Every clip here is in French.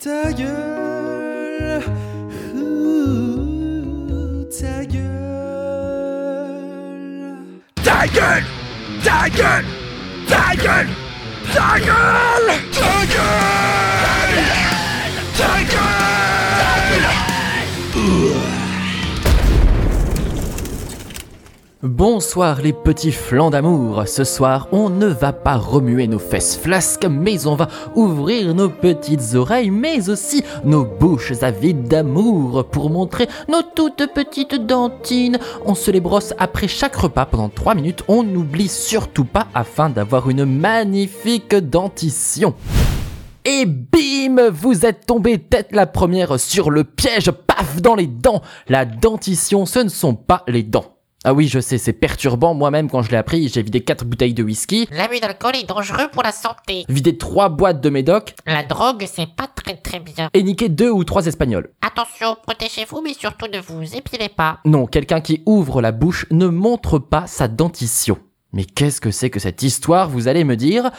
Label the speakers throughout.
Speaker 1: Ta gueule, ouh, ta gueule.
Speaker 2: Ta gueule Ta gueule Ta gueule Ta gueule Ta gueule
Speaker 3: Bonsoir les petits flancs d'amour. Ce soir, on ne va pas remuer nos fesses flasques, mais on va ouvrir nos petites oreilles, mais aussi nos bouches avides d'amour pour montrer nos toutes petites dentines. On se les brosse après chaque repas pendant 3 minutes. On n'oublie surtout pas afin d'avoir une magnifique dentition. Et bim Vous êtes tombé tête la première sur le piège, paf dans les dents La dentition, ce ne sont pas les dents. Ah oui, je sais, c'est perturbant. Moi-même, quand je l'ai appris, j'ai vidé 4 bouteilles de whisky,
Speaker 4: L'abus d'alcool est dangereux pour la santé.
Speaker 3: vidé 3 boîtes de médoc
Speaker 4: La drogue, c'est pas très très bien.
Speaker 3: et niqué 2 ou 3 espagnols.
Speaker 4: Attention, protégez-vous, mais surtout ne vous épilez pas.
Speaker 3: Non, quelqu'un qui ouvre la bouche ne montre pas sa dentition. Mais qu'est-ce que c'est que cette histoire, vous allez me dire?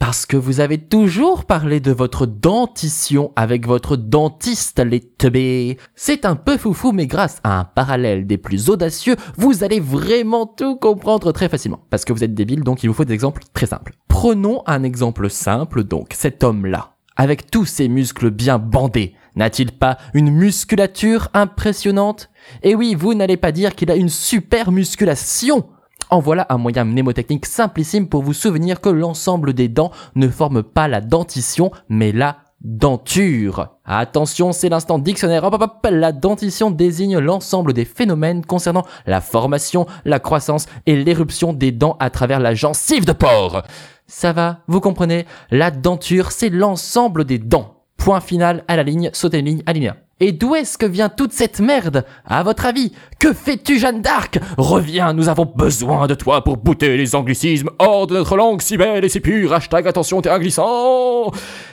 Speaker 3: Parce que vous avez toujours parlé de votre dentition avec votre dentiste, les teubés. C'est un peu foufou, mais grâce à un parallèle des plus audacieux, vous allez vraiment tout comprendre très facilement. Parce que vous êtes débile, donc il vous faut des exemples très simples. Prenons un exemple simple, donc, cet homme-là. Avec tous ses muscles bien bandés, n'a-t-il pas une musculature impressionnante? Et oui, vous n'allez pas dire qu'il a une super musculation en voilà un moyen mnémotechnique simplissime pour vous souvenir que l'ensemble des dents ne forme pas la dentition, mais la denture. Attention, c'est l'instant dictionnaire. Hop, hop, hop. La dentition désigne l'ensemble des phénomènes concernant la formation, la croissance et l'éruption des dents à travers la gencive de porc. Ça va, vous comprenez? La denture, c'est l'ensemble des dents. Point final à la ligne, sautez une ligne, alinéa. Et d'où est-ce que vient toute cette merde? À votre avis Que fais-tu, Jeanne d'Arc? Reviens, nous avons besoin de toi pour bouter les anglicismes hors de notre langue si belle et si pure. Hashtag attention, terrain glissant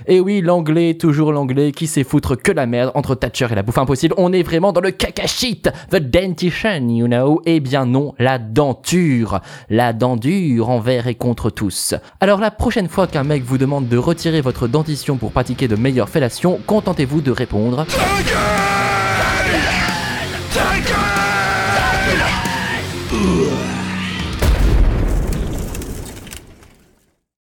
Speaker 3: Et oui, l'anglais, toujours l'anglais, qui sait foutre que la merde entre Thatcher et la bouffe impossible. On est vraiment dans le caca shit The dentition, you know Eh bien non, la denture. La dent dure envers et contre tous. Alors la prochaine fois qu'un mec vous demande de retirer votre dentition pour pratiquer de meilleures fellations, contentez-vous de répondre...
Speaker 2: Titan! Titan! Titan!